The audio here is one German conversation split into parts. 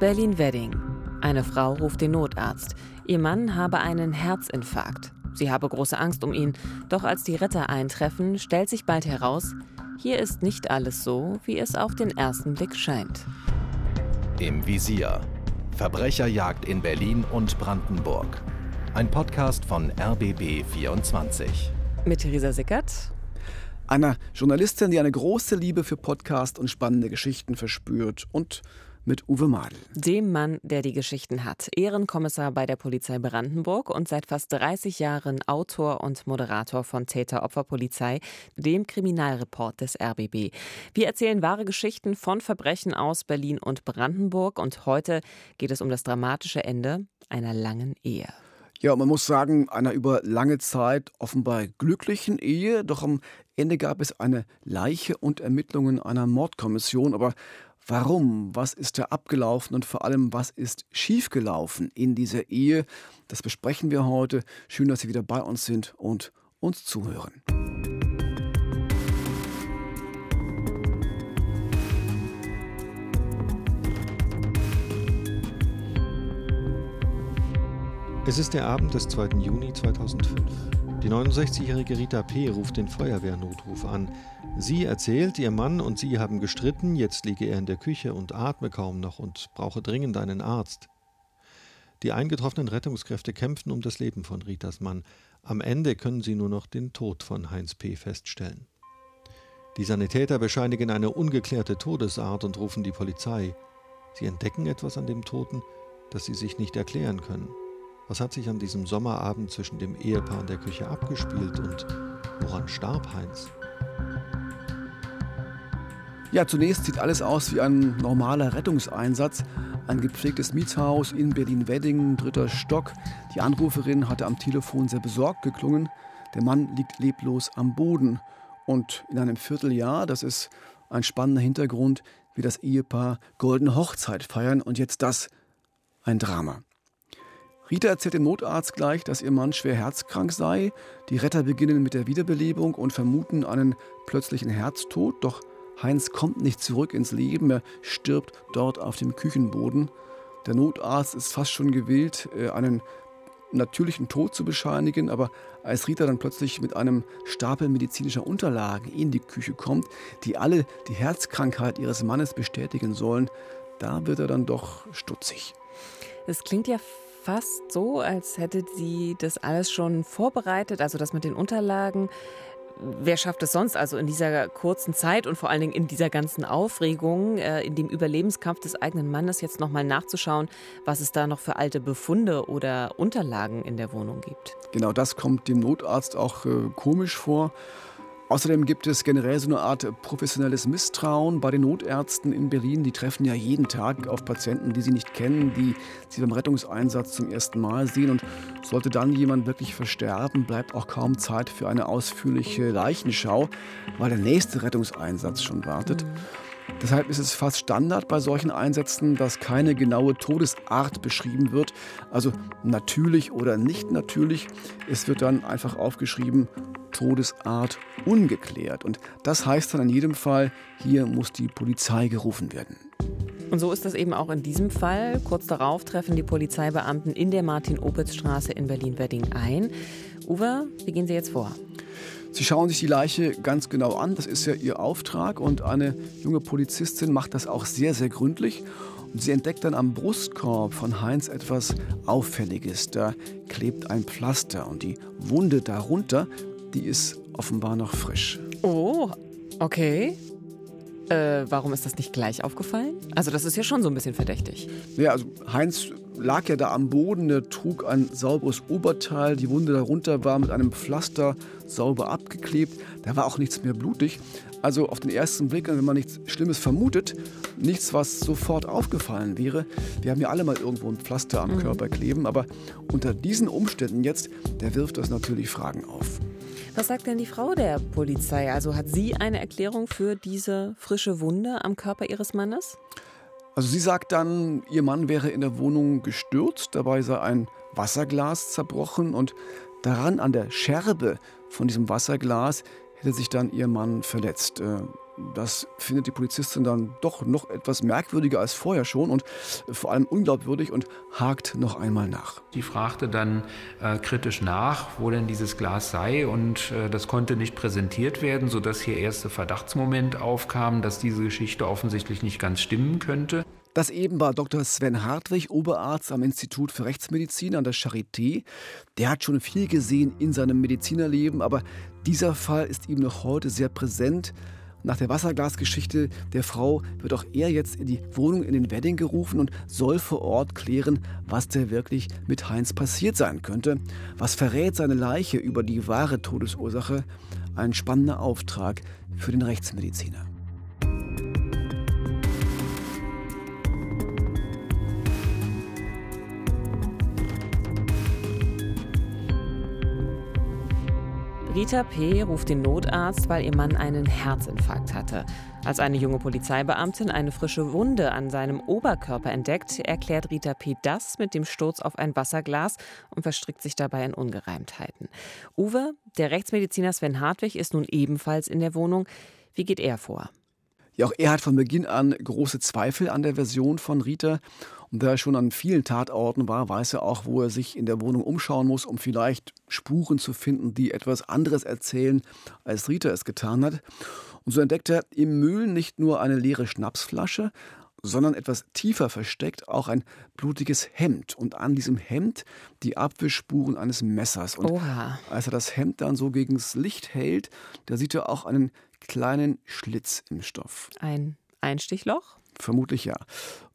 Berlin-Wedding. Eine Frau ruft den Notarzt. Ihr Mann habe einen Herzinfarkt. Sie habe große Angst um ihn. Doch als die Retter eintreffen, stellt sich bald heraus, hier ist nicht alles so, wie es auf den ersten Blick scheint. Im Visier. Verbrecherjagd in Berlin und Brandenburg. Ein Podcast von RBB 24. Mit Theresa Sickert. Einer Journalistin, die eine große Liebe für Podcast und spannende Geschichten verspürt und mit Uwe Madel. Dem Mann, der die Geschichten hat. Ehrenkommissar bei der Polizei Brandenburg und seit fast 30 Jahren Autor und Moderator von Täter-Opfer-Polizei, dem Kriminalreport des RBB. Wir erzählen wahre Geschichten von Verbrechen aus Berlin und Brandenburg und heute geht es um das dramatische Ende einer langen Ehe. Ja, man muss sagen, einer über lange Zeit offenbar glücklichen Ehe, doch am Ende gab es eine Leiche und Ermittlungen einer Mordkommission. Aber Warum? Was ist da abgelaufen und vor allem, was ist schiefgelaufen in dieser Ehe? Das besprechen wir heute. Schön, dass Sie wieder bei uns sind und uns zuhören. Es ist der Abend des 2. Juni 2005. Die 69-jährige Rita P. ruft den Feuerwehrnotruf an. Sie erzählt, ihr Mann und sie haben gestritten, jetzt liege er in der Küche und atme kaum noch und brauche dringend einen Arzt. Die eingetroffenen Rettungskräfte kämpfen um das Leben von Ritas Mann. Am Ende können sie nur noch den Tod von Heinz P. feststellen. Die Sanitäter bescheinigen eine ungeklärte Todesart und rufen die Polizei. Sie entdecken etwas an dem Toten, das sie sich nicht erklären können. Was hat sich an diesem Sommerabend zwischen dem Ehepaar in der Küche abgespielt und woran starb Heinz? Ja, zunächst sieht alles aus wie ein normaler Rettungseinsatz. Ein gepflegtes Mietshaus in Berlin-Wedding, dritter Stock. Die Anruferin hatte am Telefon sehr besorgt geklungen. Der Mann liegt leblos am Boden. Und in einem Vierteljahr, das ist ein spannender Hintergrund, wie das Ehepaar Goldene Hochzeit feiern. Und jetzt das, ein Drama. Rita erzählt dem Notarzt gleich, dass ihr Mann schwer herzkrank sei. Die Retter beginnen mit der Wiederbelebung und vermuten einen plötzlichen Herztod. Doch Heinz kommt nicht zurück ins Leben. Er stirbt dort auf dem Küchenboden. Der Notarzt ist fast schon gewillt, äh, einen natürlichen Tod zu bescheinigen, aber als Rita dann plötzlich mit einem Stapel medizinischer Unterlagen in die Küche kommt, die alle die Herzkrankheit ihres Mannes bestätigen sollen, da wird er dann doch stutzig. Es klingt ja fast so, als hätte sie das alles schon vorbereitet, also das mit den Unterlagen. Wer schafft es sonst also in dieser kurzen Zeit und vor allen Dingen in dieser ganzen Aufregung, äh, in dem Überlebenskampf des eigenen Mannes jetzt nochmal nachzuschauen, was es da noch für alte Befunde oder Unterlagen in der Wohnung gibt? Genau das kommt dem Notarzt auch äh, komisch vor. Außerdem gibt es generell so eine Art professionelles Misstrauen bei den Notärzten in Berlin. Die treffen ja jeden Tag auf Patienten, die sie nicht kennen, die sie beim Rettungseinsatz zum ersten Mal sehen. Und sollte dann jemand wirklich versterben, bleibt auch kaum Zeit für eine ausführliche Leichenschau, weil der nächste Rettungseinsatz schon wartet. Mhm. Deshalb ist es fast Standard bei solchen Einsätzen, dass keine genaue Todesart beschrieben wird, also natürlich oder nicht natürlich. Es wird dann einfach aufgeschrieben, Todesart ungeklärt. Und das heißt dann in jedem Fall, hier muss die Polizei gerufen werden. Und so ist das eben auch in diesem Fall. Kurz darauf treffen die Polizeibeamten in der Martin-Opitz-Straße in Berlin-Wedding ein. Uwe, wie gehen Sie jetzt vor? Sie schauen sich die Leiche ganz genau an. Das ist ja Ihr Auftrag. Und eine junge Polizistin macht das auch sehr, sehr gründlich. Und sie entdeckt dann am Brustkorb von Heinz etwas Auffälliges. Da klebt ein Pflaster und die Wunde darunter die ist offenbar noch frisch. Oh, okay. Äh, warum ist das nicht gleich aufgefallen? Also das ist ja schon so ein bisschen verdächtig. Ja, also Heinz lag ja da am Boden, der trug ein sauberes Oberteil, die Wunde darunter war mit einem Pflaster sauber abgeklebt, da war auch nichts mehr blutig. Also auf den ersten Blick, wenn man nichts Schlimmes vermutet, nichts, was sofort aufgefallen wäre. Wir haben ja alle mal irgendwo ein Pflaster am mhm. Körper kleben, aber unter diesen Umständen jetzt, der wirft das natürlich Fragen auf. Was sagt denn die Frau der Polizei? Also hat sie eine Erklärung für diese frische Wunde am Körper ihres Mannes? Also sie sagt dann, ihr Mann wäre in der Wohnung gestürzt, dabei sei ein Wasserglas zerbrochen und daran an der Scherbe von diesem Wasserglas hätte sich dann ihr Mann verletzt. Äh, Das findet die Polizistin dann doch noch etwas merkwürdiger als vorher schon und vor allem unglaubwürdig und hakt noch einmal nach. Die fragte dann äh, kritisch nach, wo denn dieses Glas sei und äh, das konnte nicht präsentiert werden, sodass hier erste Verdachtsmoment aufkam, dass diese Geschichte offensichtlich nicht ganz stimmen könnte. Das eben war Dr. Sven Hartwig, Oberarzt am Institut für Rechtsmedizin an der Charité. Der hat schon viel gesehen in seinem Medizinerleben, aber dieser Fall ist ihm noch heute sehr präsent. Nach der Wasserglasgeschichte der Frau wird auch er jetzt in die Wohnung in den Wedding gerufen und soll vor Ort klären, was da wirklich mit Heinz passiert sein könnte. Was verrät seine Leiche über die wahre Todesursache? Ein spannender Auftrag für den Rechtsmediziner. Rita P. ruft den Notarzt, weil ihr Mann einen Herzinfarkt hatte. Als eine junge Polizeibeamtin eine frische Wunde an seinem Oberkörper entdeckt, erklärt Rita P. das mit dem Sturz auf ein Wasserglas und verstrickt sich dabei in Ungereimtheiten. Uwe, der Rechtsmediziner Sven Hartwig, ist nun ebenfalls in der Wohnung. Wie geht er vor? Ja, auch er hat von Beginn an große Zweifel an der Version von Rita. Und da er schon an vielen Tatorten war, weiß er auch, wo er sich in der Wohnung umschauen muss, um vielleicht Spuren zu finden, die etwas anderes erzählen, als Rita es getan hat. Und so entdeckt er im Müll nicht nur eine leere Schnapsflasche, sondern etwas tiefer versteckt auch ein blutiges Hemd und an diesem Hemd die Abwischspuren eines Messers. Und Oha. als er das Hemd dann so gegens Licht hält, da sieht er auch einen kleinen Schlitz im Stoff. Ein Einstichloch? Vermutlich ja.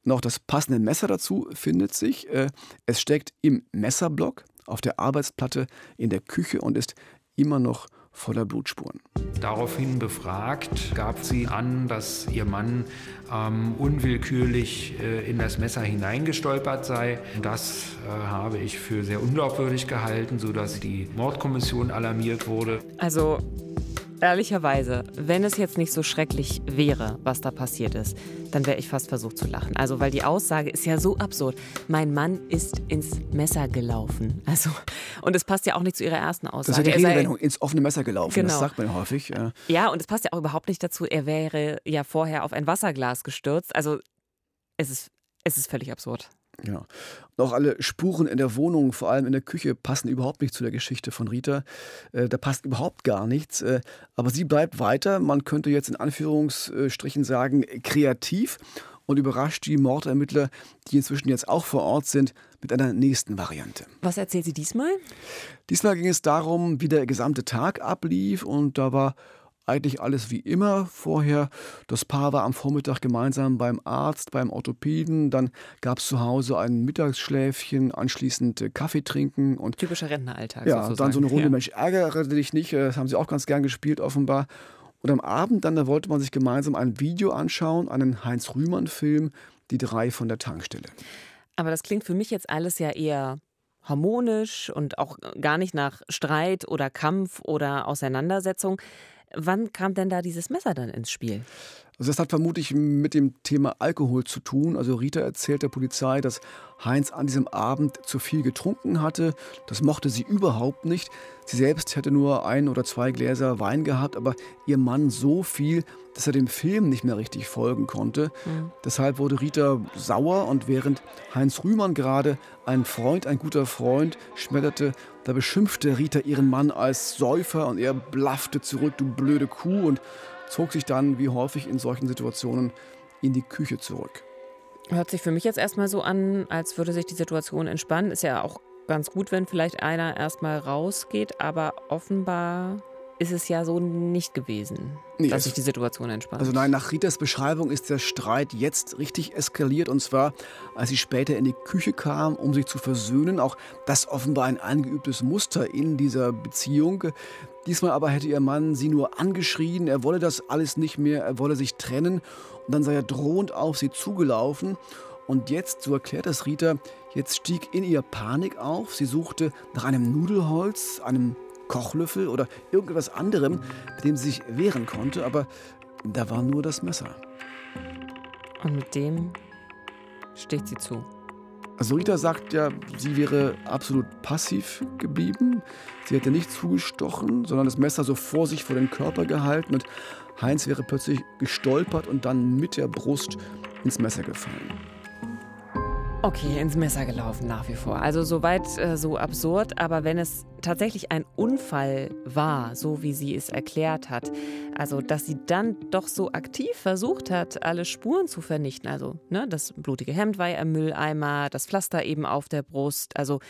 Und auch das passende Messer dazu findet sich. Äh, es steckt im Messerblock auf der Arbeitsplatte in der Küche und ist immer noch voller Blutspuren. Daraufhin befragt, gab sie an, dass ihr Mann ähm, unwillkürlich äh, in das Messer hineingestolpert sei. Das äh, habe ich für sehr unglaubwürdig gehalten, sodass die Mordkommission alarmiert wurde. Also Ehrlicherweise, wenn es jetzt nicht so schrecklich wäre, was da passiert ist, dann wäre ich fast versucht zu lachen. Also, weil die Aussage ist ja so absurd. Mein Mann ist ins Messer gelaufen. Also, und es passt ja auch nicht zu ihrer ersten Aussage. Das ist ja die Redewendung, ins offene Messer gelaufen. Genau. Das sagt man häufig. Ja. ja, und es passt ja auch überhaupt nicht dazu, er wäre ja vorher auf ein Wasserglas gestürzt. Also, es ist, es ist völlig absurd. Ja. Und auch alle Spuren in der Wohnung, vor allem in der Küche, passen überhaupt nicht zu der Geschichte von Rita. Äh, da passt überhaupt gar nichts. Äh, aber sie bleibt weiter, man könnte jetzt in Anführungsstrichen sagen, kreativ und überrascht die Mordermittler, die inzwischen jetzt auch vor Ort sind, mit einer nächsten Variante. Was erzählt sie diesmal? Diesmal ging es darum, wie der gesamte Tag ablief und da war eigentlich alles wie immer vorher. Das Paar war am Vormittag gemeinsam beim Arzt, beim Orthopäden. Dann gab es zu Hause ein Mittagsschläfchen, anschließend äh, Kaffee trinken und. Typischer Rentneralltag. Ja, sozusagen. dann so eine Runde Ja. Mensch, ärgere dich nicht. äh, Das haben sie auch ganz gern gespielt, offenbar. Und am Abend dann, da wollte man sich gemeinsam ein Video anschauen, einen Heinz-Rühmann-Film, die drei von der Tankstelle. Aber das klingt für mich jetzt alles ja eher harmonisch und auch gar nicht nach Streit oder Kampf oder Auseinandersetzung. Wann kam denn da dieses Messer dann ins Spiel? Also das hat vermutlich mit dem Thema Alkohol zu tun. Also Rita erzählt der Polizei, dass Heinz an diesem Abend zu viel getrunken hatte. Das mochte sie überhaupt nicht. Sie selbst hätte nur ein oder zwei Gläser Wein gehabt, aber ihr Mann so viel, dass er dem Film nicht mehr richtig folgen konnte. Deshalb wurde Rita sauer und während Heinz Rühmann gerade ein Freund, ein guter Freund, schmetterte, da beschimpfte Rita ihren Mann als Säufer und er blaffte zurück, du blöde Kuh und zog sich dann, wie häufig in solchen Situationen, in die Küche zurück. Hört sich für mich jetzt erstmal so an, als würde sich die Situation entspannen. Ist ja auch ganz gut, wenn vielleicht einer erstmal rausgeht, aber offenbar ist es ja so nicht gewesen, Nee, dass sich die Situation entspannt. Also nein, nach Ritas Beschreibung ist der Streit jetzt richtig eskaliert und zwar, als sie später in die Küche kam, um sich zu versöhnen. Auch das offenbar ein eingeübtes Muster in dieser Beziehung. Diesmal aber hätte ihr Mann sie nur angeschrien, er wolle das alles nicht mehr, er wolle sich trennen und dann sei er drohend auf sie zugelaufen. Und jetzt, so erklärt es Rita, jetzt stieg in ihr Panik auf. Sie suchte nach einem Nudelholz, einem Kochlöffel oder irgendetwas anderem, mit dem sie sich wehren konnte, aber da war nur das Messer. und mit dem sticht sie zu. Also Rita sagt ja, sie wäre absolut passiv geblieben. Sie hätte nicht zugestochen, sondern das Messer so vor sich vor den Körper gehalten und Heinz wäre plötzlich gestolpert und dann mit der Brust ins Messer gefallen. Okay, ins Messer gelaufen nach wie vor. Also soweit äh, so absurd, aber wenn es tatsächlich ein Unfall war, so wie sie es erklärt hat, also dass sie dann doch so aktiv versucht hat, alle Spuren zu vernichten, also ne, das blutige Hemd war ja im Mülleimer, das Pflaster eben auf der Brust, also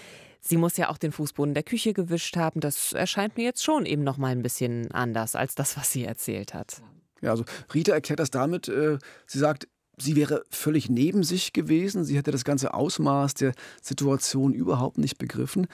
sie muss ja auch den Fußboden der Küche gewischt haben, das erscheint mir jetzt schon eben noch mal ein bisschen anders als das, was sie erzählt hat. Ja, also Rita erklärt das damit, äh, sie sagt, Sie wäre völlig neben sich gewesen. Sie hätte das ganze Ausmaß der Situation überhaupt nicht begriffen.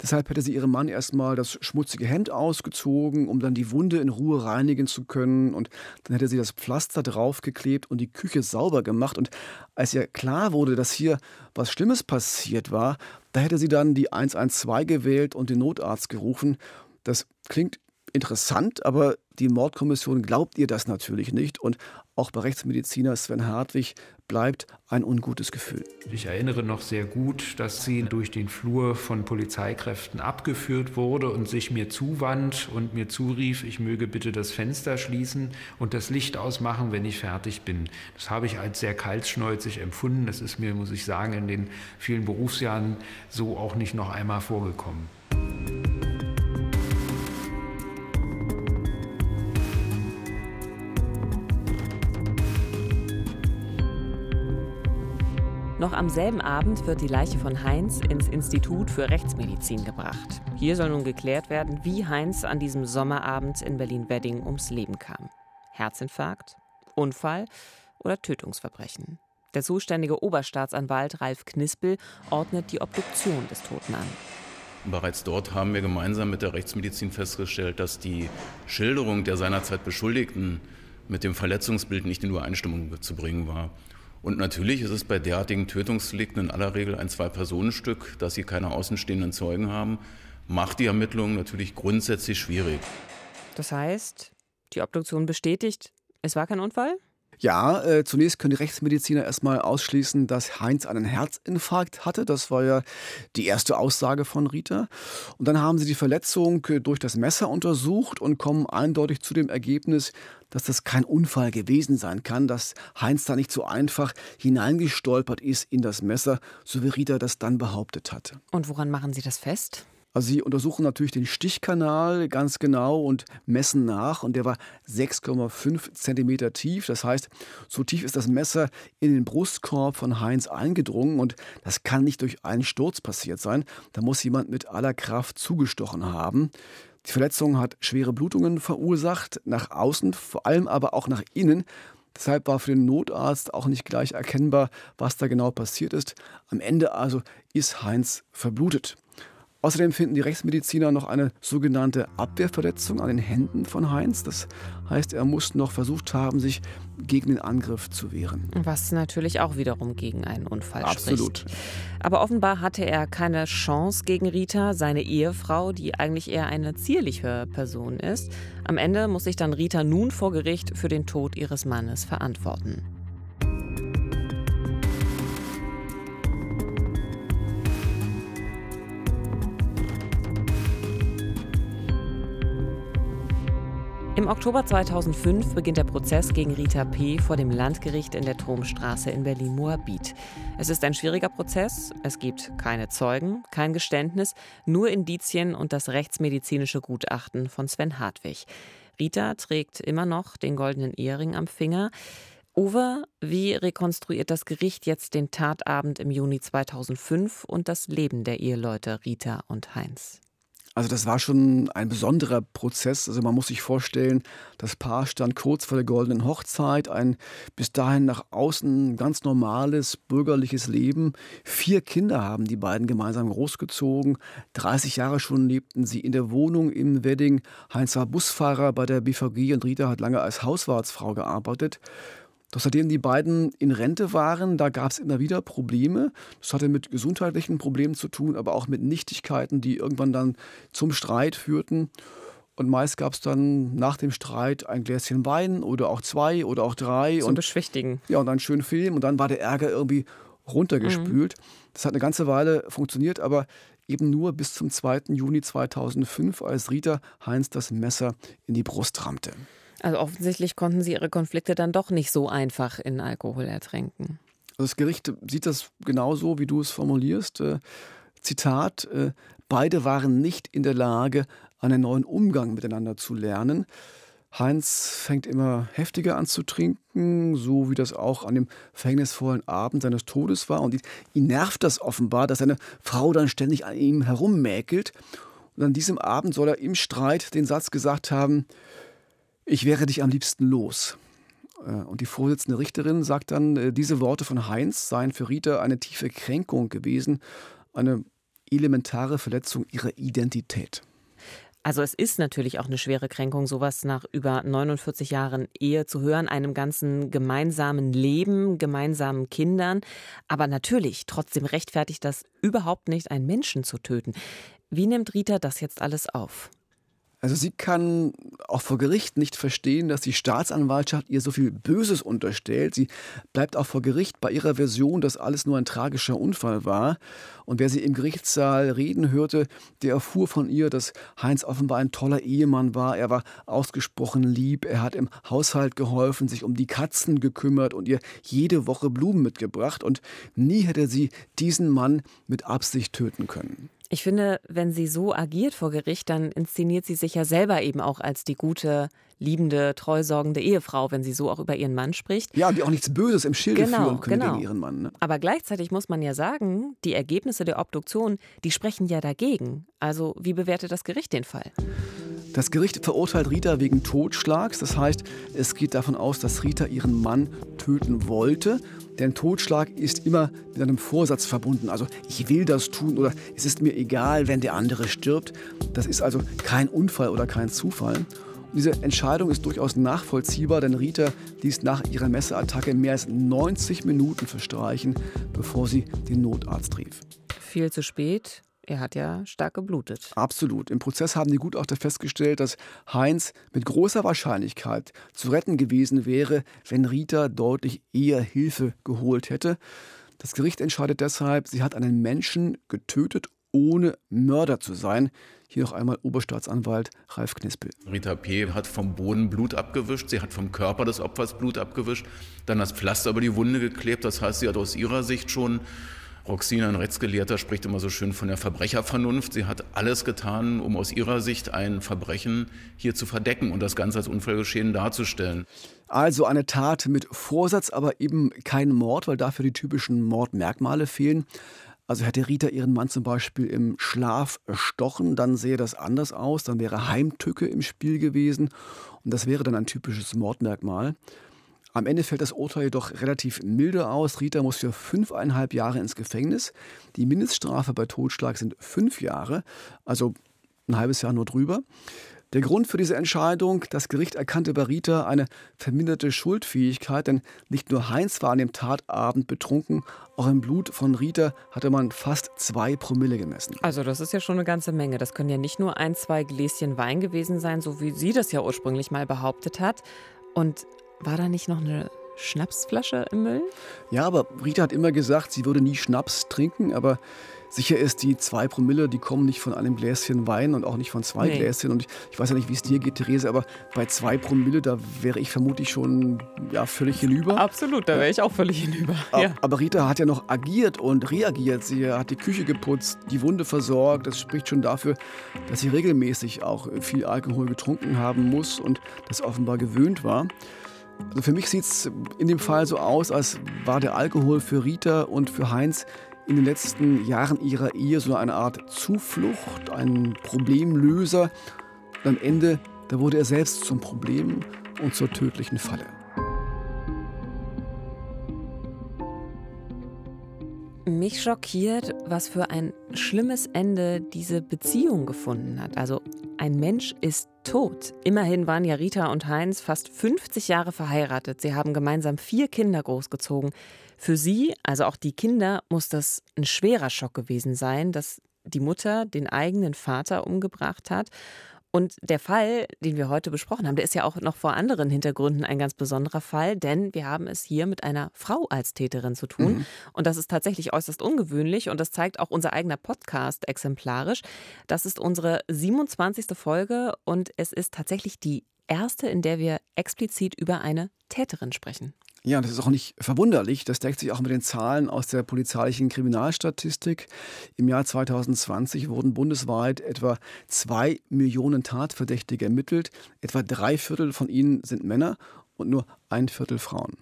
Deshalb hätte sie ihrem Mann erstmal das schmutzige Hemd ausgezogen, um dann die Wunde in Ruhe reinigen zu können. Und dann hätte sie das Pflaster draufgeklebt und die Küche sauber gemacht. Und als ihr klar wurde, dass hier was Schlimmes passiert war, da hätte sie dann die 112 gewählt und den Notarzt gerufen. Das klingt interessant, aber die Mordkommission glaubt ihr das natürlich nicht und auch bei Rechtsmediziner Sven Hartwig bleibt ein ungutes Gefühl. Ich erinnere noch sehr gut, dass sie durch den Flur von Polizeikräften abgeführt wurde und sich mir zuwand und mir zurief, ich möge bitte das Fenster schließen und das Licht ausmachen, wenn ich fertig bin. Das habe ich als sehr kaltschnäuzig empfunden. Das ist mir, muss ich sagen, in den vielen Berufsjahren so auch nicht noch einmal vorgekommen. Noch am selben Abend wird die Leiche von Heinz ins Institut für Rechtsmedizin gebracht. Hier soll nun geklärt werden, wie Heinz an diesem Sommerabend in Berlin-Wedding ums Leben kam. Herzinfarkt, Unfall oder Tötungsverbrechen. Der zuständige Oberstaatsanwalt Ralf Knispel ordnet die Obduktion des Toten an. Bereits dort haben wir gemeinsam mit der Rechtsmedizin festgestellt, dass die Schilderung der seinerzeit Beschuldigten mit dem Verletzungsbild nicht in Übereinstimmung zu bringen war. Und natürlich ist es bei derartigen Tötungsdelikten in aller Regel ein Zwei-Personen-Stück, dass sie keine außenstehenden Zeugen haben, macht die Ermittlungen natürlich grundsätzlich schwierig. Das heißt, die Obduktion bestätigt, es war kein Unfall? Ja, äh, zunächst können die Rechtsmediziner erstmal ausschließen, dass Heinz einen Herzinfarkt hatte. Das war ja die erste Aussage von Rita. Und dann haben sie die Verletzung äh, durch das Messer untersucht und kommen eindeutig zu dem Ergebnis, dass das kein Unfall gewesen sein kann, dass Heinz da nicht so einfach hineingestolpert ist in das Messer, so wie Rita das dann behauptet hatte. Und woran machen Sie das fest? Also sie untersuchen natürlich den Stichkanal ganz genau und messen nach und der war 6,5 Zentimeter tief. Das heißt, so tief ist das Messer in den Brustkorb von Heinz eingedrungen und das kann nicht durch einen Sturz passiert sein. Da muss jemand mit aller Kraft zugestochen haben. Die Verletzung hat schwere Blutungen verursacht, nach außen, vor allem aber auch nach innen. Deshalb war für den Notarzt auch nicht gleich erkennbar, was da genau passiert ist. Am Ende also ist Heinz verblutet. Außerdem finden die Rechtsmediziner noch eine sogenannte Abwehrverletzung an den Händen von Heinz. Das heißt, er muss noch versucht haben, sich gegen den Angriff zu wehren. Was natürlich auch wiederum gegen einen Unfall Absolut. spricht. Aber offenbar hatte er keine Chance gegen Rita, seine Ehefrau, die eigentlich eher eine zierliche Person ist. Am Ende muss sich dann Rita nun vor Gericht für den Tod ihres Mannes verantworten. Im Oktober 2005 beginnt der Prozess gegen Rita P. vor dem Landgericht in der Turmstraße in Berlin-Moabit. Es ist ein schwieriger Prozess. Es gibt keine Zeugen, kein Geständnis, nur Indizien und das rechtsmedizinische Gutachten von Sven Hartwig. Rita trägt immer noch den goldenen Ehering am Finger. Uwe, wie rekonstruiert das Gericht jetzt den Tatabend im Juni 2005 und das Leben der Eheleute Rita und Heinz? Also das war schon ein besonderer Prozess. Also man muss sich vorstellen, das Paar stand kurz vor der goldenen Hochzeit, ein bis dahin nach außen ganz normales bürgerliches Leben. Vier Kinder haben die beiden gemeinsam großgezogen. 30 Jahre schon lebten sie in der Wohnung im Wedding. Heinz war Busfahrer bei der BVG und Rita hat lange als Hauswartsfrau gearbeitet. Doch seitdem die beiden in Rente waren, da gab es immer wieder Probleme. Das hatte mit gesundheitlichen Problemen zu tun, aber auch mit Nichtigkeiten, die irgendwann dann zum Streit führten. Und meist gab es dann nach dem Streit ein Gläschen Wein oder auch zwei oder auch drei. Zum und Beschwichtigen. Ja, und einen schönen Film. Und dann war der Ärger irgendwie runtergespült. Mhm. Das hat eine ganze Weile funktioniert, aber eben nur bis zum 2. Juni 2005, als Rita Heinz das Messer in die Brust rammte. Also offensichtlich konnten sie ihre Konflikte dann doch nicht so einfach in Alkohol ertränken. Das Gericht sieht das genauso, wie du es formulierst. Äh, Zitat, äh, beide waren nicht in der Lage, einen neuen Umgang miteinander zu lernen. Heinz fängt immer heftiger an zu trinken, so wie das auch an dem verhängnisvollen Abend seines Todes war. Und ihn nervt das offenbar, dass seine Frau dann ständig an ihm herummäkelt. Und an diesem Abend soll er im Streit den Satz gesagt haben, ich wäre dich am liebsten los. Äh, und die Vorsitzende Richterin sagt dann, äh, diese Worte von Heinz seien für Rita eine tiefe Kränkung gewesen, eine elementare Verletzung ihrer Identität. Also es ist natürlich auch eine schwere Kränkung, sowas nach über 49 Jahren Ehe zu hören, einem ganzen gemeinsamen Leben, gemeinsamen Kindern. Aber natürlich, trotzdem rechtfertigt das überhaupt nicht, einen Menschen zu töten. Wie nimmt Rita das jetzt alles auf? Also sie kann auch vor Gericht nicht verstehen, dass die Staatsanwaltschaft ihr so viel Böses unterstellt. Sie bleibt auch vor Gericht bei ihrer Version, dass alles nur ein tragischer Unfall war. Und wer sie im Gerichtssaal reden hörte, der erfuhr von ihr, dass Heinz offenbar ein toller Ehemann war. Er war ausgesprochen lieb, er hat im Haushalt geholfen, sich um die Katzen gekümmert und ihr jede Woche Blumen mitgebracht. Und nie hätte sie diesen Mann mit Absicht töten können. Ich finde, wenn sie so agiert vor Gericht, dann inszeniert sie sich ja selber eben auch als die gute, liebende, treusorgende Ehefrau, wenn sie so auch über ihren Mann spricht. Ja, die auch nichts Böses im Schilde genau, führen können genau. gegen ihren Mann. Ne? Aber gleichzeitig muss man ja sagen, die Ergebnisse der Obduktion, die sprechen ja dagegen. Also wie bewertet das Gericht den Fall? Das Gericht verurteilt Rita wegen Totschlags. Das heißt, es geht davon aus, dass Rita ihren Mann töten wollte. Denn Totschlag ist immer mit einem Vorsatz verbunden. Also ich will das tun oder es ist mir egal, wenn der andere stirbt. Das ist also kein Unfall oder kein Zufall. Und diese Entscheidung ist durchaus nachvollziehbar, denn Rita ließ nach ihrer Messeattacke mehr als 90 Minuten verstreichen, bevor sie den Notarzt rief. Viel zu spät. Er hat ja stark geblutet. Absolut. Im Prozess haben die Gutachter festgestellt, dass Heinz mit großer Wahrscheinlichkeit zu retten gewesen wäre, wenn Rita deutlich eher Hilfe geholt hätte. Das Gericht entscheidet deshalb, sie hat einen Menschen getötet, ohne Mörder zu sein. Hier noch einmal Oberstaatsanwalt Ralf Knispel. Rita P. hat vom Boden Blut abgewischt, sie hat vom Körper des Opfers Blut abgewischt, dann das Pflaster über die Wunde geklebt. Das heißt, sie hat aus ihrer Sicht schon Roxina, ein Rechtsgelehrter, spricht immer so schön von der Verbrechervernunft. Sie hat alles getan, um aus ihrer Sicht ein Verbrechen hier zu verdecken und das Ganze als Unfallgeschehen darzustellen. Also eine Tat mit Vorsatz, aber eben kein Mord, weil dafür die typischen Mordmerkmale fehlen. Also hätte Rita ihren Mann zum Beispiel im Schlaf erstochen, dann sähe das anders aus, dann wäre Heimtücke im Spiel gewesen und das wäre dann ein typisches Mordmerkmal. Am Ende fällt das Urteil jedoch relativ milde aus. Rita muss für fünfeinhalb Jahre ins Gefängnis. Die Mindeststrafe bei Totschlag sind fünf Jahre, also ein halbes Jahr nur drüber. Der Grund für diese Entscheidung, das Gericht erkannte bei Rita eine verminderte Schuldfähigkeit, denn nicht nur Heinz war an dem Tatabend betrunken, auch im Blut von Rita hatte man fast zwei Promille gemessen. Also das ist ja schon eine ganze Menge. Das können ja nicht nur ein, zwei Gläschen Wein gewesen sein, so wie sie das ja ursprünglich mal behauptet hat. Und war da nicht noch eine Schnapsflasche im Müll? Ja, aber Rita hat immer gesagt, sie würde nie Schnaps trinken, aber sicher ist, die zwei Promille, die kommen nicht von einem Gläschen Wein und auch nicht von zwei nee. Gläschen. Und ich, ich, weiß ja nicht, wie es dir geht, Therese, aber bei zwei Promille, da wäre ich vermutlich schon ja, völlig hinüber. Absolut, da wäre ich auch völlig hinüber. Ja. Aber Rita hat ja noch agiert und reagiert. Sie hat die Küche geputzt, die Wunde versorgt. Das spricht schon dafür, dass sie regelmäßig auch viel Alkohol getrunken haben muss und das offenbar gewöhnt war. Also für mich sieht es in dem Fall so aus, als war der Alkohol für Rita und für Heinz in den letzten Jahren ihrer Ehe so eine Art Zuflucht, ein Problemlöser. Und am Ende, da wurde er selbst zum Problem und zur tödlichen Falle. Mich schockiert, was für ein schlimmes Ende diese Beziehung gefunden hat. Also ein Mensch ist tot. Immerhin waren ja Rita und Heinz fast 50 Jahre verheiratet. Sie haben gemeinsam vier Kinder großgezogen. Für sie, also auch die Kinder, muss das ein schwerer Schock gewesen sein, dass die Mutter den eigenen Vater umgebracht hat. Und der Fall, den wir heute besprochen haben, der ist ja auch noch vor anderen Hintergründen ein ganz besonderer Fall, denn wir haben es hier mit einer Frau als Täterin zu tun. Mhm. Und das ist tatsächlich äußerst ungewöhnlich und das zeigt auch unser eigener Podcast exemplarisch. Das ist unsere 27. Folge und es ist tatsächlich die erste, in der wir explizit über eine Täterin sprechen. Ja, das ist auch nicht verwunderlich. Das deckt sich auch mit den Zahlen aus der polizeilichen Kriminalstatistik. Im Jahr 2020 wurden bundesweit etwa zwei Millionen Tatverdächtige ermittelt. Etwa drei Viertel von ihnen sind Männer und nur ein Viertel Frauen.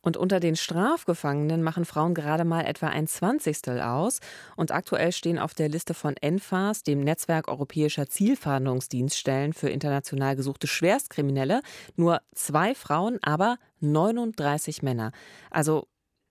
Und unter den Strafgefangenen machen Frauen gerade mal etwa ein Zwanzigstel aus. Und aktuell stehen auf der Liste von ENFAS, dem Netzwerk europäischer Zielfahndungsdienststellen für international gesuchte Schwerstkriminelle, nur zwei Frauen, aber 39 Männer. Also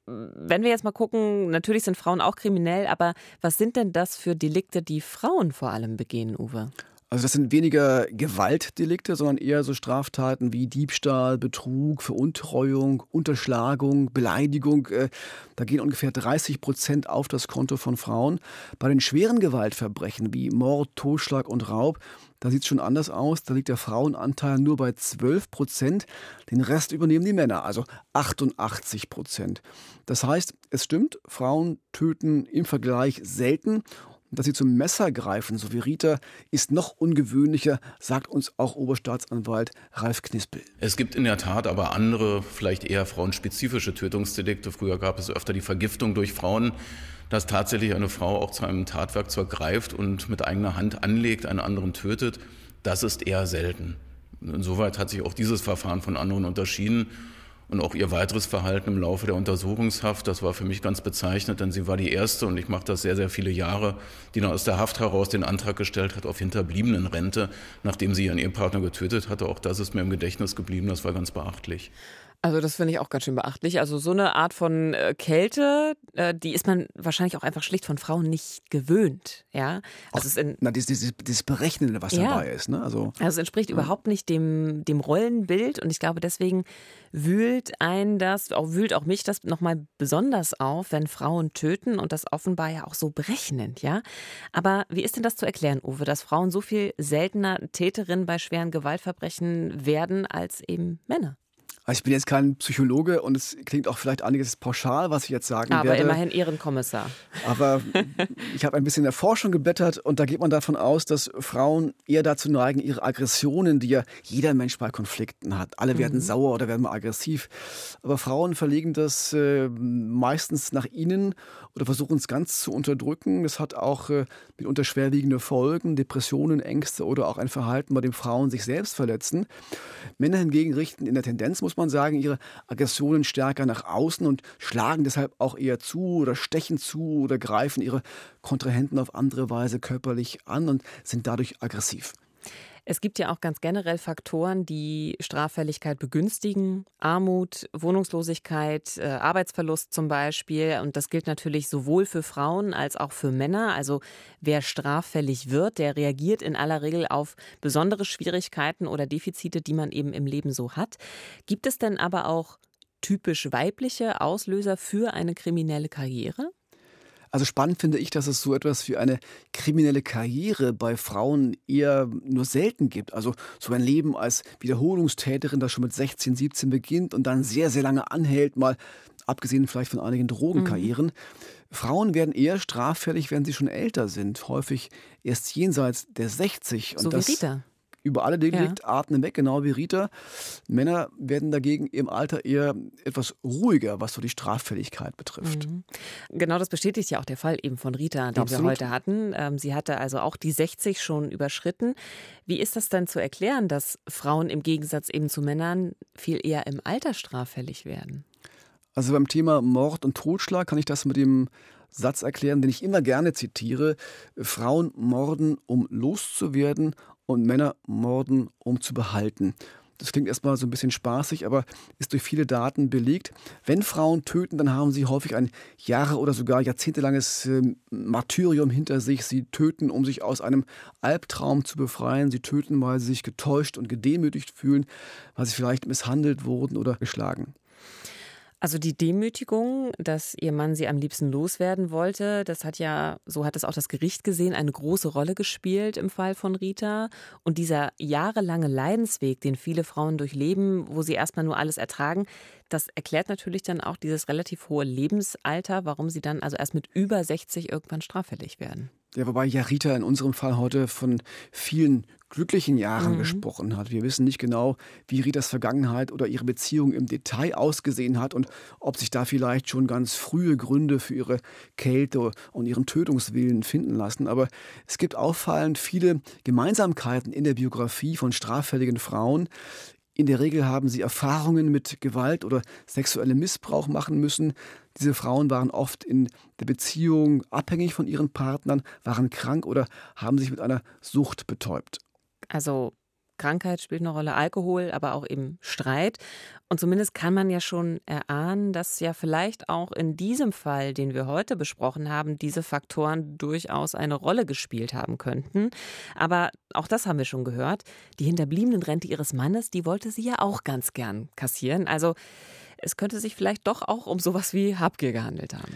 wenn wir jetzt mal gucken, natürlich sind Frauen auch kriminell, aber was sind denn das für Delikte, die Frauen vor allem begehen, Uwe? Also das sind weniger Gewaltdelikte, sondern eher so Straftaten wie Diebstahl, Betrug, Veruntreuung, Unterschlagung, Beleidigung. Äh, da gehen ungefähr 30 Prozent auf das Konto von Frauen. Bei den schweren Gewaltverbrechen wie Mord, Totschlag und Raub, da sieht es schon anders aus. Da liegt der Frauenanteil nur bei 12 Prozent. Den Rest übernehmen die Männer, also 88 Prozent. Das heißt, es stimmt, Frauen töten im Vergleich selten dass sie zum Messer greifen, so wie Rita, ist noch ungewöhnlicher, sagt uns auch Oberstaatsanwalt Ralf Knispel. Es gibt in der Tat aber andere, vielleicht eher frauenspezifische Tötungsdelikte. Früher gab es öfter die Vergiftung durch Frauen, dass tatsächlich eine Frau auch zu einem Tatwerkzeug greift und mit eigener Hand anlegt, einen anderen tötet. Das ist eher selten. Insoweit hat sich auch dieses Verfahren von anderen unterschieden. Und auch ihr weiteres Verhalten im Laufe der Untersuchungshaft, das war für mich ganz bezeichnend, denn sie war die erste, und ich mache das sehr, sehr viele Jahre, die dann aus der Haft heraus den Antrag gestellt hat auf Hinterbliebenenrente, nachdem sie ihren Ehepartner getötet hatte. Auch das ist mir im Gedächtnis geblieben, das war ganz beachtlich. Also das finde ich auch ganz schön beachtlich. Also so eine Art von äh, Kälte, äh, die ist man wahrscheinlich auch einfach schlicht von Frauen nicht gewöhnt. Ja, also es in, na, dieses, dieses, dieses Berechnende, was ja. dabei ist. Ne? Also, also es entspricht ja. überhaupt nicht dem, dem Rollenbild und ich glaube deswegen wühlt ein das, auch wühlt auch mich das nochmal besonders auf, wenn Frauen töten und das offenbar ja auch so berechnend, ja. Aber wie ist denn das zu erklären, Uwe, dass Frauen so viel seltener Täterinnen bei schweren Gewaltverbrechen werden als eben Männer? Also ich bin jetzt kein Psychologe und es klingt auch vielleicht einiges pauschal, was ich jetzt sagen Aber werde. Aber immerhin Ehrenkommissar. Aber ich habe ein bisschen in der Forschung geblättert und da geht man davon aus, dass Frauen eher dazu neigen, ihre Aggressionen, die ja jeder Mensch bei Konflikten hat. Alle mhm. werden sauer oder werden mal aggressiv. Aber Frauen verlegen das äh, meistens nach innen oder versuchen es ganz zu unterdrücken. Das hat auch äh, mitunter schwerwiegende Folgen, Depressionen, Ängste oder auch ein Verhalten, bei dem Frauen sich selbst verletzen. Männer hingegen richten in der Tendenz, muss man sagen, ihre Aggressionen stärker nach außen und schlagen deshalb auch eher zu oder stechen zu oder greifen ihre Kontrahenten auf andere Weise körperlich an und sind dadurch aggressiv. Es gibt ja auch ganz generell Faktoren, die Straffälligkeit begünstigen. Armut, Wohnungslosigkeit, äh, Arbeitsverlust zum Beispiel. Und das gilt natürlich sowohl für Frauen als auch für Männer. Also wer straffällig wird, der reagiert in aller Regel auf besondere Schwierigkeiten oder Defizite, die man eben im Leben so hat. Gibt es denn aber auch typisch weibliche Auslöser für eine kriminelle Karriere? Also spannend finde ich, dass es so etwas wie eine kriminelle Karriere bei Frauen eher nur selten gibt. Also so ein Leben als Wiederholungstäterin, das schon mit 16, 17 beginnt und dann sehr, sehr lange anhält, mal abgesehen vielleicht von einigen Drogenkarrieren. Mhm. Frauen werden eher straffällig, wenn sie schon älter sind, häufig erst jenseits der 60. Und so das, wie Rita über alle Deliktarten ja. hinweg, genau wie Rita. Männer werden dagegen im Alter eher etwas ruhiger, was so die Straffälligkeit betrifft. Mhm. Genau das bestätigt ja auch der Fall eben von Rita, den Absolut. wir heute hatten. Ähm, sie hatte also auch die 60 schon überschritten. Wie ist das dann zu erklären, dass Frauen im Gegensatz eben zu Männern viel eher im Alter straffällig werden? Also beim Thema Mord und Totschlag kann ich das mit dem Satz erklären, den ich immer gerne zitiere. Frauen morden, um loszuwerden und Männer morden, um zu behalten. Das klingt erstmal so ein bisschen spaßig, aber ist durch viele Daten belegt. Wenn Frauen töten, dann haben sie häufig ein Jahre- oder sogar jahrzehntelanges ähm, Martyrium hinter sich. Sie töten, um sich aus einem Albtraum zu befreien. Sie töten, weil sie sich getäuscht und gedemütigt fühlen, weil sie vielleicht misshandelt wurden oder geschlagen. Also die Demütigung, dass ihr Mann sie am liebsten loswerden wollte, das hat ja, so hat es auch das Gericht gesehen, eine große Rolle gespielt im Fall von Rita. Und dieser jahrelange Leidensweg, den viele Frauen durchleben, wo sie erstmal nur alles ertragen, das erklärt natürlich dann auch dieses relativ hohe Lebensalter, warum sie dann also erst mit über 60 irgendwann straffällig werden. Ja, wobei ja Rita in unserem Fall heute von vielen glücklichen Jahren mhm. gesprochen hat. Wir wissen nicht genau, wie Ritas Vergangenheit oder ihre Beziehung im Detail ausgesehen hat und ob sich da vielleicht schon ganz frühe Gründe für ihre Kälte und ihren Tötungswillen finden lassen. Aber es gibt auffallend viele Gemeinsamkeiten in der Biografie von straffälligen Frauen. In der Regel haben sie Erfahrungen mit Gewalt oder sexuellem Missbrauch machen müssen. Diese Frauen waren oft in der Beziehung abhängig von ihren Partnern, waren krank oder haben sich mit einer Sucht betäubt. Also Krankheit spielt eine Rolle, Alkohol, aber auch eben Streit. Und zumindest kann man ja schon erahnen, dass ja vielleicht auch in diesem Fall, den wir heute besprochen haben, diese Faktoren durchaus eine Rolle gespielt haben könnten. Aber auch das haben wir schon gehört. Die hinterbliebenen Rente ihres Mannes, die wollte sie ja auch ganz gern kassieren. Also es könnte sich vielleicht doch auch um sowas wie Habgier gehandelt haben.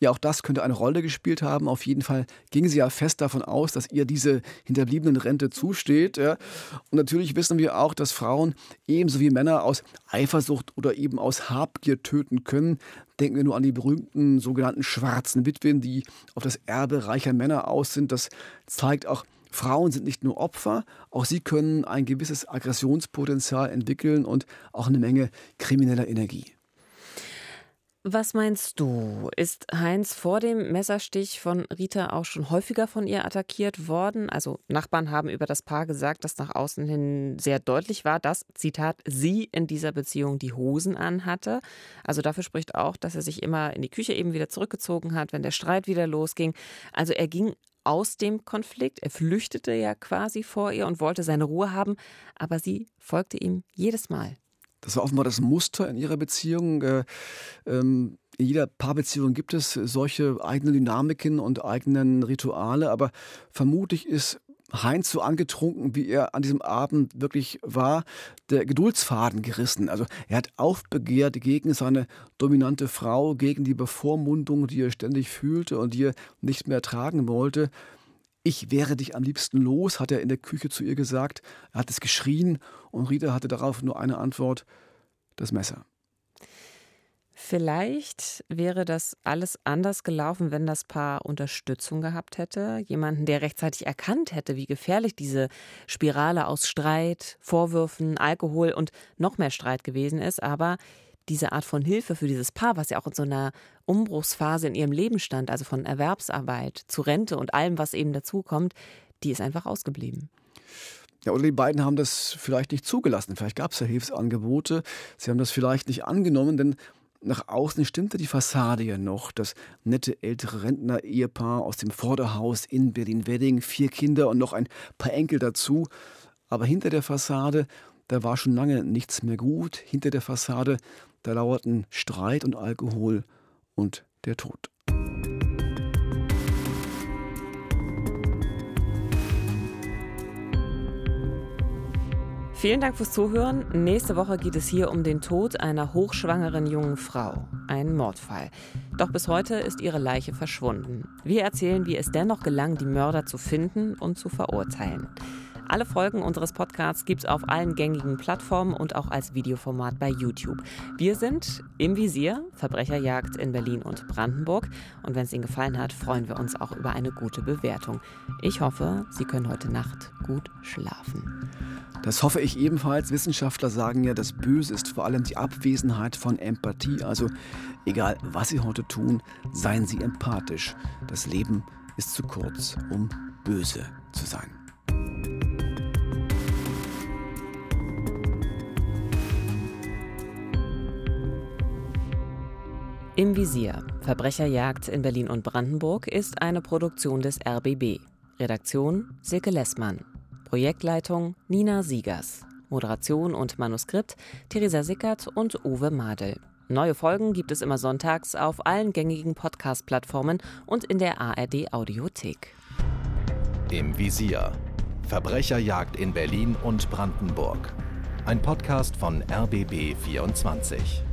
Ja, auch das könnte eine Rolle gespielt haben. Auf jeden Fall ging sie ja fest davon aus, dass ihr diese hinterbliebenen Rente zusteht. Ja. Und natürlich wissen wir auch, dass Frauen ebenso wie Männer aus Eifersucht oder eben aus Habgier töten können. Denken wir nur an die berühmten sogenannten schwarzen Witwen, die auf das Erbe reicher Männer aus sind. Das zeigt auch, Frauen sind nicht nur Opfer, auch sie können ein gewisses Aggressionspotenzial entwickeln und auch eine Menge krimineller Energie. Was meinst du? Ist Heinz vor dem Messerstich von Rita auch schon häufiger von ihr attackiert worden? Also Nachbarn haben über das Paar gesagt, dass nach außen hin sehr deutlich war, dass, Zitat, sie in dieser Beziehung die Hosen anhatte. Also dafür spricht auch, dass er sich immer in die Küche eben wieder zurückgezogen hat, wenn der Streit wieder losging. Also er ging aus dem Konflikt. Er flüchtete ja quasi vor ihr und wollte seine Ruhe haben, aber sie folgte ihm jedes Mal. Das war offenbar das Muster in ihrer Beziehung. Äh, ähm, in jeder Paarbeziehung gibt es solche eigenen Dynamiken und eigenen Rituale, aber vermutlich ist Heinz so angetrunken, wie er an diesem Abend wirklich war, der Geduldsfaden gerissen. Also er hat aufbegehrt gegen seine dominante Frau, gegen die Bevormundung, die er ständig fühlte und die er nicht mehr tragen wollte. Ich wäre dich am liebsten los, hat er in der Küche zu ihr gesagt. Er hat es geschrien und Rita hatte darauf nur eine Antwort, das Messer. Vielleicht wäre das alles anders gelaufen, wenn das Paar Unterstützung gehabt hätte. Jemanden, der rechtzeitig erkannt hätte, wie gefährlich diese Spirale aus Streit, Vorwürfen, Alkohol und noch mehr Streit gewesen ist. Aber diese Art von Hilfe für dieses Paar, was ja auch in so einer Umbruchsphase in ihrem Leben stand, also von Erwerbsarbeit zu Rente und allem, was eben dazukommt, die ist einfach ausgeblieben. Ja, oder die beiden haben das vielleicht nicht zugelassen. Vielleicht gab es ja Hilfsangebote. Sie haben das vielleicht nicht angenommen, denn nach außen stimmte die Fassade ja noch. Das nette ältere Rentner-Ehepaar aus dem Vorderhaus in Berlin-Wedding, vier Kinder und noch ein paar Enkel dazu. Aber hinter der Fassade, da war schon lange nichts mehr gut. Hinter der Fassade, da lauerten Streit und Alkohol und der Tod. Vielen Dank fürs Zuhören. Nächste Woche geht es hier um den Tod einer hochschwangeren jungen Frau. Ein Mordfall. Doch bis heute ist ihre Leiche verschwunden. Wir erzählen, wie es dennoch gelang, die Mörder zu finden und zu verurteilen. Alle Folgen unseres Podcasts gibt es auf allen gängigen Plattformen und auch als Videoformat bei YouTube. Wir sind im Visier, Verbrecherjagd in Berlin und Brandenburg. Und wenn es Ihnen gefallen hat, freuen wir uns auch über eine gute Bewertung. Ich hoffe, Sie können heute Nacht gut schlafen. Das hoffe ich ebenfalls. Wissenschaftler sagen ja, das Böse ist vor allem die Abwesenheit von Empathie. Also egal, was Sie heute tun, seien Sie empathisch. Das Leben ist zu kurz, um böse zu sein. Im Visier. Verbrecherjagd in Berlin und Brandenburg ist eine Produktion des RBB. Redaktion Silke Lessmann. Projektleitung Nina Siegers. Moderation und Manuskript Theresa Sickert und Uwe Madel. Neue Folgen gibt es immer sonntags auf allen gängigen Podcast-Plattformen und in der ARD Audiothek. Im Visier. Verbrecherjagd in Berlin und Brandenburg. Ein Podcast von RBB 24.